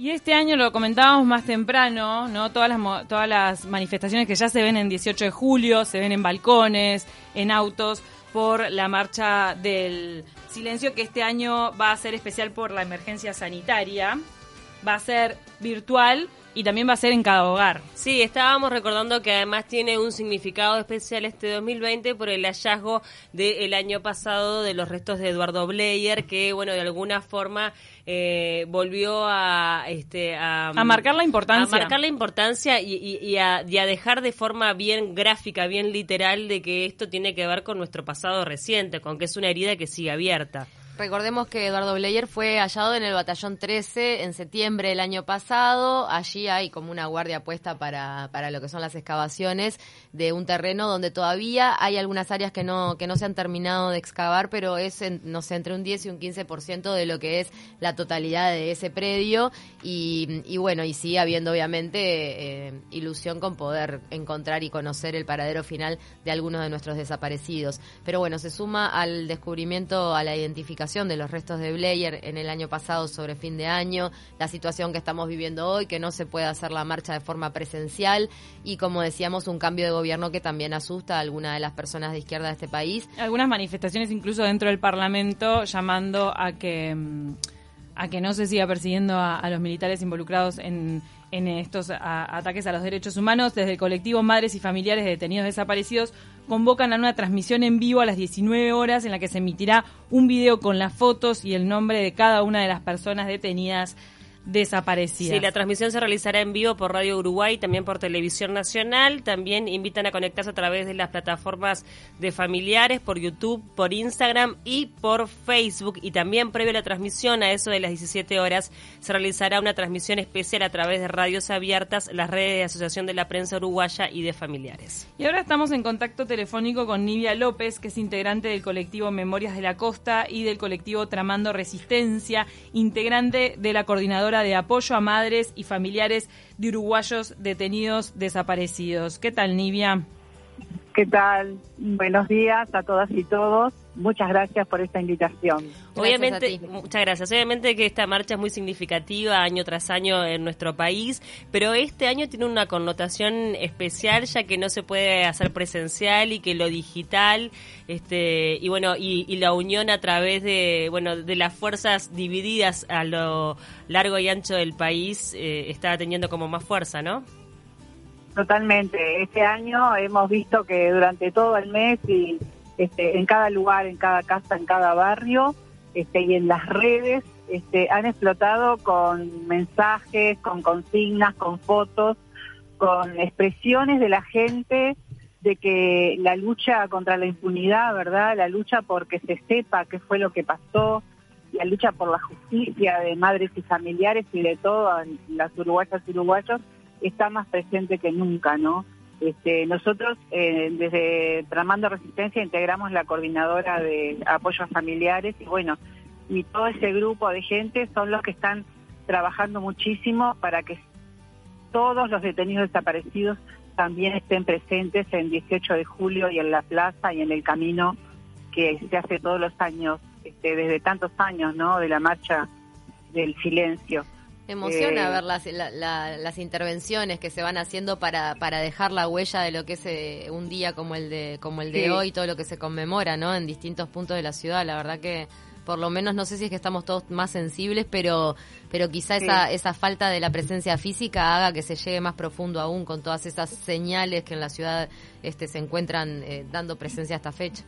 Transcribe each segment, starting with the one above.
Y este año lo comentábamos más temprano, ¿no? Todas las, todas las manifestaciones que ya se ven en 18 de julio, se ven en balcones, en autos, por la marcha del silencio, que este año va a ser especial por la emergencia sanitaria. Va a ser virtual, y también va a ser en cada hogar. Sí, estábamos recordando que además tiene un significado especial este 2020 por el hallazgo del año pasado de los restos de Eduardo Bleyer, que, bueno, de alguna forma eh, volvió a, este, a, marcar la importancia. A marcar la importancia y, y, a, y, a, dejar de forma bien gráfica, bien literal, de que esto tiene que ver con nuestro pasado reciente, con que es una herida que sigue abierta. Recordemos que Eduardo Bleyer fue hallado en el batallón 13 en septiembre del año pasado. Allí hay como una guardia puesta para, para lo que son las excavaciones de un terreno donde todavía hay algunas áreas que no, que no se han terminado de excavar, pero es, no sé, entre un 10 y un 15% de lo que es la totalidad de ese predio. Y, y bueno, y sigue habiendo obviamente eh, ilusión con poder encontrar y conocer el paradero final de algunos de nuestros desaparecidos. Pero bueno, se suma al descubrimiento, a la identificación de los restos de Blair en el año pasado sobre fin de año, la situación que estamos viviendo hoy, que no se puede hacer la marcha de forma presencial y como decíamos un cambio de gobierno que también asusta a algunas de las personas de izquierda de este país. Algunas manifestaciones incluso dentro del Parlamento llamando a que mm, a que no se siga persiguiendo a los militares involucrados en estos ataques a los derechos humanos. Desde el colectivo Madres y Familiares de Detenidos Desaparecidos convocan a una transmisión en vivo a las 19 horas en la que se emitirá un video con las fotos y el nombre de cada una de las personas detenidas desaparecidas. Sí, la transmisión se realizará en vivo por Radio Uruguay, también por Televisión Nacional. También invitan a conectarse a través de las plataformas de familiares, por YouTube, por Instagram y por Facebook. Y también previo a la transmisión, a eso de las 17 horas, se realizará una transmisión especial a través de radios abiertas, las redes de Asociación de la Prensa Uruguaya y de familiares. Y ahora estamos en contacto telefónico con Nivia López, que es integrante del colectivo Memorias de la Costa y del colectivo Tramando Resistencia, integrante de la coordinadora de apoyo a madres y familiares de uruguayos detenidos desaparecidos. ¿Qué tal, Nivia? ¿Qué tal? Buenos días a todas y todos. Muchas gracias por esta invitación. Obviamente, muchas gracias. Obviamente que esta marcha es muy significativa año tras año en nuestro país, pero este año tiene una connotación especial ya que no se puede hacer presencial y que lo digital, este, y bueno, y, la unión a través de, bueno, de las fuerzas divididas a lo largo y ancho del país eh, está teniendo como más fuerza, ¿no? Totalmente. Este año hemos visto que durante todo el mes y este, en cada lugar, en cada casa, en cada barrio este, y en las redes este, han explotado con mensajes, con consignas, con fotos, con expresiones de la gente de que la lucha contra la impunidad, ¿verdad? La lucha por que se sepa qué fue lo que pasó, la lucha por la justicia de madres y familiares y de todas las uruguayas y uruguayos está más presente que nunca, ¿no? Este, nosotros eh, desde Tramando Resistencia integramos la coordinadora de apoyos familiares y bueno, y todo ese grupo de gente son los que están trabajando muchísimo para que todos los detenidos desaparecidos también estén presentes en 18 de julio y en la plaza y en el camino que se hace todos los años, este, desde tantos años, ¿no? De la marcha del silencio emociona eh, ver las, las intervenciones que se van haciendo para, para dejar la huella de lo que es eh, un día como el de como el de hoy, todo lo que se conmemora, ¿no? En distintos puntos de la ciudad. La verdad que por lo menos no sé si es que estamos todos más sensibles, pero pero quizá esa esa falta de la presencia física haga que se llegue más profundo aún con todas esas señales que en la ciudad este se encuentran eh, dando presencia a esta fecha.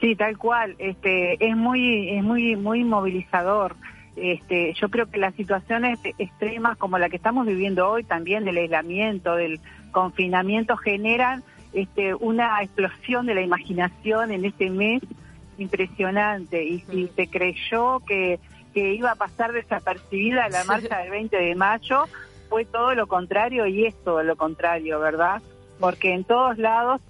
Sí, tal cual. Este es muy es muy muy movilizador. Este, yo creo que las situaciones extremas como la que estamos viviendo hoy, también del aislamiento, del confinamiento, generan este, una explosión de la imaginación en este mes impresionante. Y si se creyó que, que iba a pasar desapercibida la marcha del 20 de mayo, fue todo lo contrario y es todo lo contrario, ¿verdad? Porque en todos lados,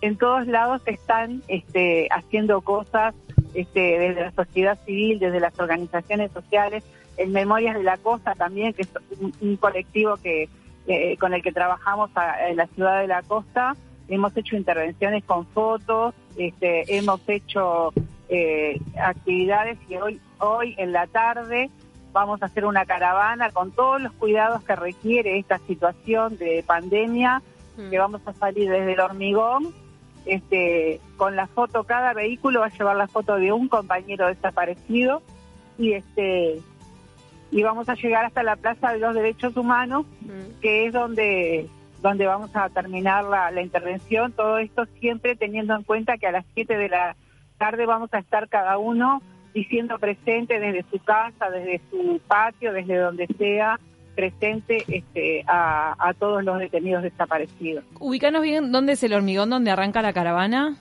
en todos lados están este, haciendo cosas este, desde la sociedad civil, desde las organizaciones sociales, en Memorias de la Costa también, que es un, colectivo que con el que trabajamos en la ciudad de la costa. Hemos hecho intervenciones con fotos, este, hemos hecho eh, actividades y hoy, hoy en la tarde vamos a hacer una caravana con todos los cuidados que requiere esta situación de pandemia, Mm. que vamos a salir desde el hormigón, este, con la foto, cada vehículo va a llevar la foto de un compañero desaparecido y este y vamos a llegar hasta la Plaza de los Derechos Humanos, Mm. que es donde donde vamos a terminar la, la intervención. Todo esto siempre teniendo en cuenta que a las 7 de la tarde vamos a estar cada uno diciendo presente desde su casa, desde su patio, desde donde sea, presente este, a, a todos los detenidos desaparecidos. Ubicanos bien dónde es el hormigón donde arranca la caravana.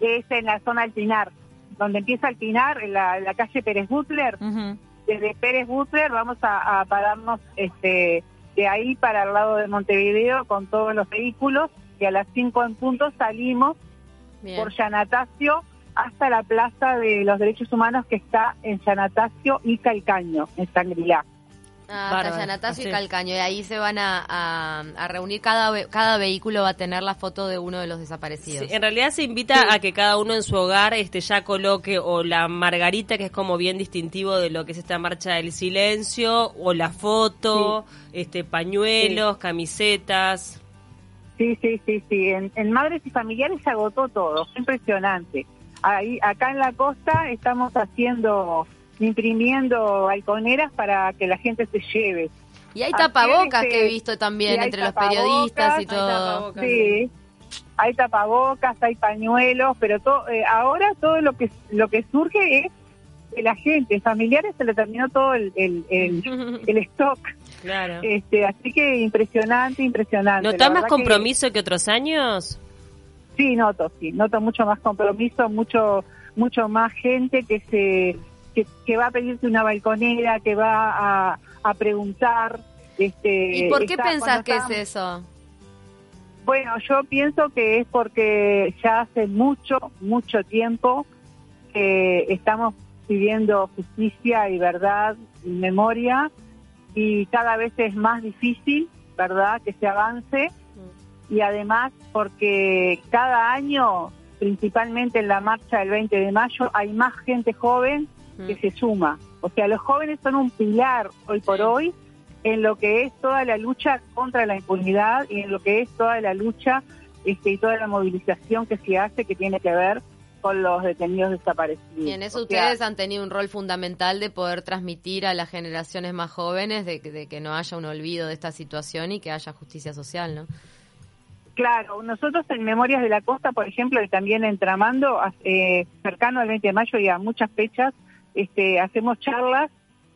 Es en la zona Alpinar, donde empieza Alpinar, en la, en la calle Pérez Butler. Desde Pérez Butler vamos a, a pararnos este, de ahí para el lado de Montevideo con todos los vehículos y a las 5 en punto salimos Bien. por Yanatacio hasta la Plaza de los Derechos Humanos que está en Yanatacio y Calcaño, en Sangrilá. Ah, Yanatacio y. Calcaño. Y ahí se van a, a- a reunir. Cada, cada vehículo va a tener la foto de uno de los desaparecidos. Sí, en realidad se invita a que cada uno en su hogar este ya coloque o la margarita, que es como bien distintivo de lo que es esta marcha del silencio, o la foto, este pañuelos, camisetas. Sí, sí, sí, sí. En, en Madres y Familiares se agotó todo, fue impresionante. Ahí, acá en la costa estamos haciendo, imprimiendo balconeras para que la gente se lleve. Y hay tapabocas este, que he visto también entre los periodistas y todo. tapabocas. Sí, hay tapabocas, hay pañuelos, pero to- eh, ahora todo lo que lo que surge es que la gente, familiares, se le terminó todo el, el, el, el stock. Claro. Este, así que impresionante, impresionante. ¿Notás más que- compromiso que otros años? Sí, noto, sí, noto mucho más compromiso, mucho mucho más gente que se que, que va a pedirte una balconera, que va a, a preguntar. Este, ¿Y por qué pensás que es eso? Bueno, yo pienso que es porque ya hace mucho, mucho tiempo que estamos pidiendo justicia y verdad y memoria y cada vez es más difícil, ¿verdad?, que se avance y además porque cada año, principalmente en la marcha del 20 de mayo, hay más gente joven que se suma. O sea, los jóvenes son un pilar hoy por hoy en lo que es toda la lucha contra la impunidad y en lo que es toda la lucha este, y toda la movilización que se hace que tiene que ver con los detenidos desaparecidos. Y en eso O sea, ustedes han tenido un rol fundamental de poder transmitir a las generaciones más jóvenes de, que- de que no haya un olvido de esta situación y que haya justicia social, ¿no? Claro, nosotros en Memorias de la Costa, por ejemplo, y también en Tramando, eh, cercano al 20 de mayo y a muchas fechas, este, hacemos charlas.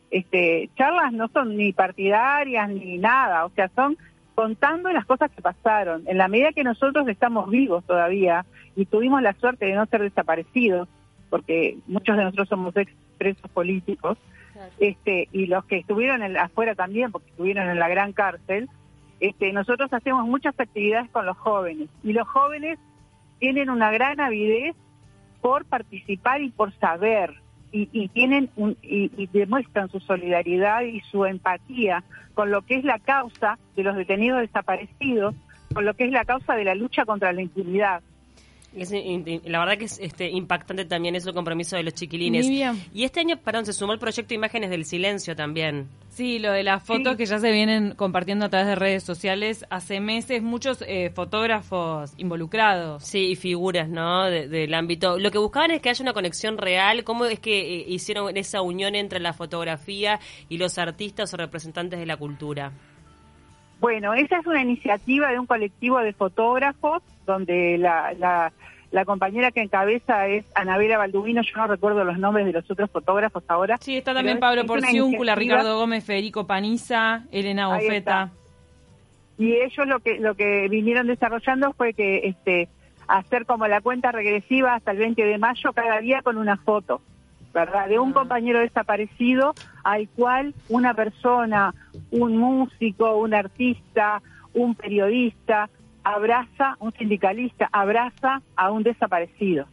Este, charlas no son ni partidarias ni nada, o sea, son contando las cosas que pasaron. En la medida que nosotros estamos vivos todavía y tuvimos la suerte de no ser desaparecidos, porque muchos de nosotros somos ex presos políticos, este, y los que estuvieron en, afuera también, porque estuvieron en la gran cárcel, este, nosotros hacemos muchas actividades con los jóvenes y los jóvenes tienen una gran avidez por participar y por saber y, y tienen un- y, y demuestran su solidaridad y su empatía con lo que es la causa de los detenidos desaparecidos, con lo que es la causa de la lucha contra la impunidad. Es in- la verdad que es este, impactante también es el compromiso de los chiquilines. Y este año, perdón, se sumó el proyecto Imágenes del Silencio también. Sí, lo de las fotos Sí. que ya se vienen compartiendo a través de redes sociales hace meses, muchos eh, fotógrafos involucrados. Sí, y figuras, ¿no? De- del ámbito. Lo que buscaban es que haya una conexión real. ¿Cómo es que eh, hicieron esa unión entre la fotografía y los artistas o representantes de la cultura? Bueno, esa es una iniciativa de un colectivo de fotógrafos donde la, la, la compañera que encabeza es Anabela Baldubino, yo no recuerdo los nombres de los otros fotógrafos ahora. Sí, está también Pablo es Porciúncula, Ricardo Gómez, Federico Paniza, Elena Bofeta. y ellos lo que lo que vinieron desarrollando fue que este hacer como la cuenta regresiva hasta el 20 de mayo cada día con una foto, ¿verdad? De un compañero desaparecido al cual una persona, un músico, un artista, un periodista abraza, un sindicalista abraza a un desaparecido.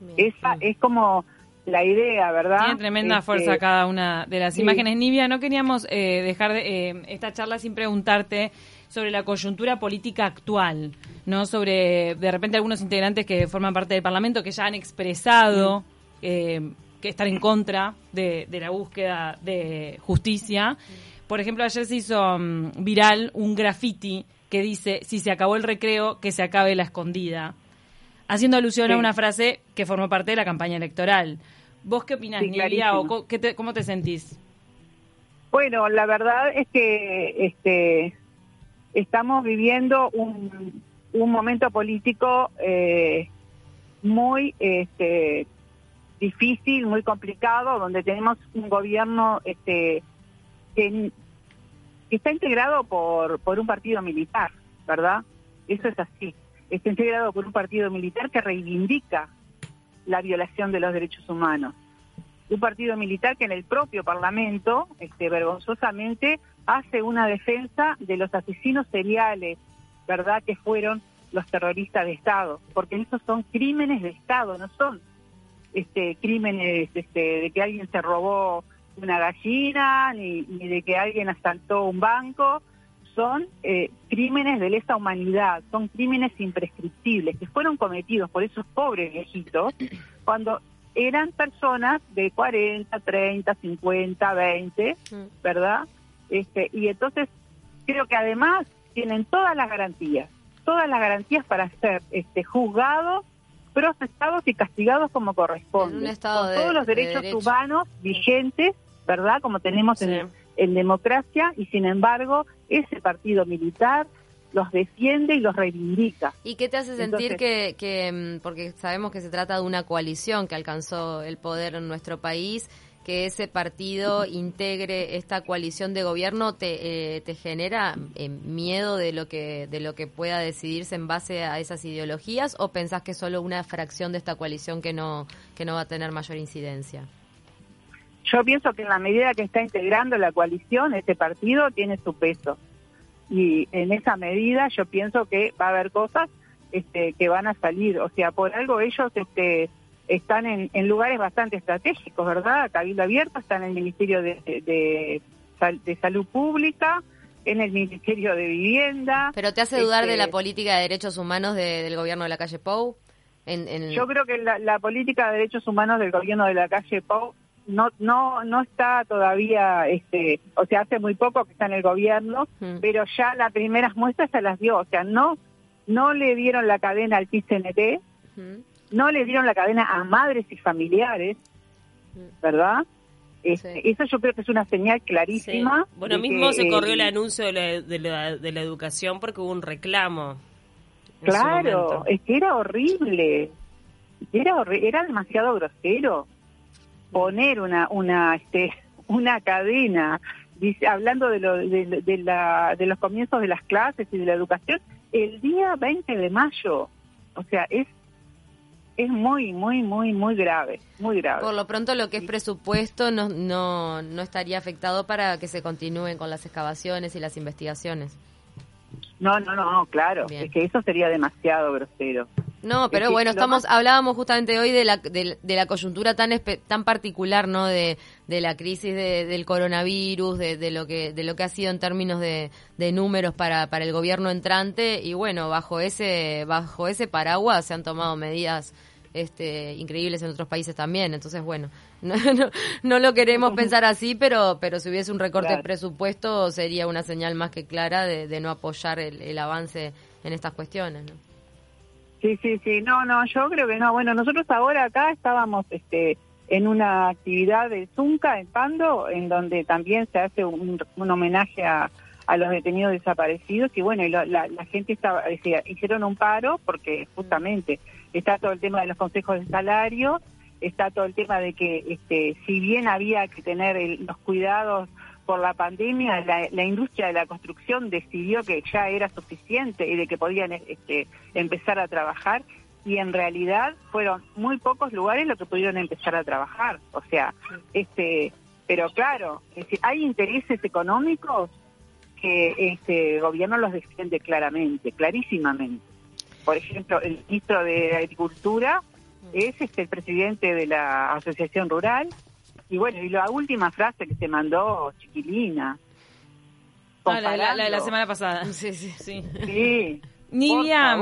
Bien. Esa es como la idea, ¿verdad? Tiene tremenda Este, fuerza cada una de las sí. imágenes. Nivia, no queríamos eh, dejar de, eh, esta charla sin preguntarte sobre la coyuntura política actual, ¿no? Sobre, de repente, algunos integrantes que forman parte del Parlamento que ya han expresado eh, que están en contra de, de la búsqueda de justicia. Por ejemplo, ayer se hizo mm, viral un graffiti que dice, si se acabó el recreo, que se acabe la escondida, haciendo alusión a una frase que formó parte de la campaña electoral. ¿Vos qué opinás, Sí, Nilia, o qué te- cómo te sentís? Bueno, la verdad es que este, estamos viviendo un, un momento político eh, muy este, difícil, muy complicado, donde tenemos un gobierno este, que, está integrado por, por un partido militar, ¿verdad? Eso es así. Está integrado por un partido militar que reivindica la violación de los derechos humanos un partido militar que en el propio Parlamento, este, vergonzosamente, hace una defensa de los asesinos seriales, ¿verdad? Que fueron los terroristas de Estado, porque esos son crímenes de Estado, no son este, crímenes este, de que alguien se robó una gallina, ni, ni de que alguien asaltó un banco, son eh, crímenes de lesa humanidad, son crímenes imprescriptibles que fueron cometidos por esos pobres viejitos cuando eran personas de 40, 30, 50, 20, ¿verdad? Este, y entonces creo que además tienen todas las garantías, todas las garantías para ser este, juzgados, procesados y castigados como corresponde. En un estado con de- todos los de derechos derecho. humanos vigentes, ¿verdad? Como tenemos Sí. en, en democracia, y sin embargo, ese partido militar los defiende y los reivindica. ¿Y qué te hace sentir Entonces- que, que, mm, porque sabemos que se trata de una coalición que alcanzó el poder en nuestro país, que ese partido integre esta coalición de gobierno te, eh, te genera eh, miedo de lo que de lo que pueda decidirse en base a esas ideologías o pensás que solo una fracción de esta coalición que no que no va a tener mayor incidencia? Yo pienso que en la medida que está integrando la coalición, este partido tiene su peso. Y en esa medida yo pienso que va a haber cosas este, que van a salir. O sea, por algo ellos este, están en, en lugares bastante estratégicos, ¿verdad? Cabildo Abierto está en el Ministerio de, de- de Sal- de Salud Pública, en el Ministerio de Vivienda. Pero te hace dudar de Este, la política de derechos humanos de- del gobierno de la calle Pou. En, en- Yo creo que la, la política de derechos humanos del gobierno de la calle Pau no no no está todavía, este, o sea, hace muy poco que está en el gobierno, Mm. pero ya las primeras muestras se las dio, o sea, no no le dieron la cadena al PCNT, Ujú. No le dieron la cadena a madres y familiares, Mm. ¿verdad? Este, Sí. Eso yo creo que es una señal clarísima. Sí. Bueno, mismo que, se corrió eh, el anuncio de la, de, la, de la educación porque hubo un reclamo. Claro, es que era horrible. Era horri- era demasiado grosero poner una una este una cadena dice, hablando de, lo, de, de la, de los comienzos de las clases y de la educación el día 20 de mayo. O sea, es es muy muy muy muy grave, muy grave. Por lo pronto lo que es presupuesto no, no, no estaría afectado para que se continúen con las excavaciones y las investigaciones. No, no, no, claro, Bien. es que eso sería demasiado grosero. No, pero bueno, estamos hablábamos justamente hoy de la, de, de la coyuntura tan espe- tan particular, ¿no? De, de la crisis de- del coronavirus, de, de lo que de lo que ha sido en términos de, de números para, para el gobierno entrante y bueno, bajo ese bajo ese paraguas se han tomado medidas este, increíbles en otros países también. Entonces, bueno, no, no, no lo queremos pensar así, pero, pero si hubiese un recorte de Claro. presupuesto sería una señal más que clara de, de no apoyar el, el avance en estas cuestiones. ¿no? Sí, sí, sí. No, no, yo creo que no. Bueno, nosotros ahora acá estábamos este, en una actividad de Zunca, en Pando, en donde también se hace un, homenaje a, a los detenidos desaparecidos. Y bueno, y la, la gente estaba, decía, hicieron un paro porque justamente está todo el tema de los consejos de salario, está todo el tema de que este, si bien había que tener el- los cuidados por la pandemia, la, la industria de la construcción decidió que ya era suficiente y de que podían este, empezar a trabajar y en realidad fueron muy pocos lugares los que pudieron empezar a trabajar. O sea, este, pero claro, es decir, hay intereses económicos que este gobierno los defiende claramente, clarísimamente. Por ejemplo, el ministro de Agricultura es este el presidente de la Asociación Rural y bueno, y la última frase que se mandó Chiquilina. Ah, la, la- la de la semana pasada. Sí, sí. Sí. Sí. Nivia.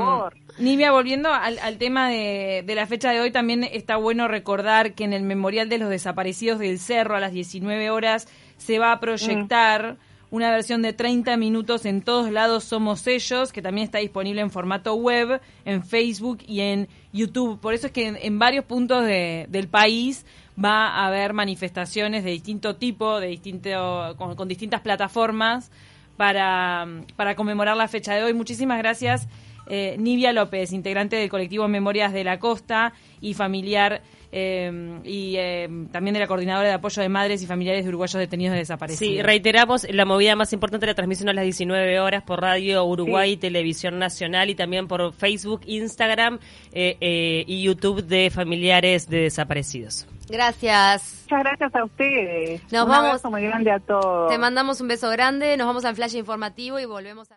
Nivia, volviendo al, al tema de, de la fecha de hoy, también está bueno recordar que en el Memorial de los Desaparecidos del Cerro a las 19 horas se va a proyectar una versión de 30 minutos en todos lados somos ellos, que también está disponible en formato web, en Facebook y en YouTube. Por eso es que en, en varios puntos de- del país va a haber manifestaciones de distinto tipo, de distinto, con, con distintas plataformas para, para conmemorar la fecha de hoy. Muchísimas gracias, eh, Nivia López, integrante del colectivo Memorias de la Costa y familiar eh, y eh, también de la coordinadora de apoyo de madres y familiares de uruguayos detenidos y desaparecidos. Sí, reiteramos la movida más importante de la transmisión a las 19 horas por Radio Uruguay, Televisión Nacional y también por Facebook, Instagram eh, y YouTube de familiares de desaparecidos. Gracias. Muchas gracias a ustedes. Nos Un vamos. abrazo muy grande a todos. Te mandamos un beso grande, nos vamos al flash informativo y volvemos a...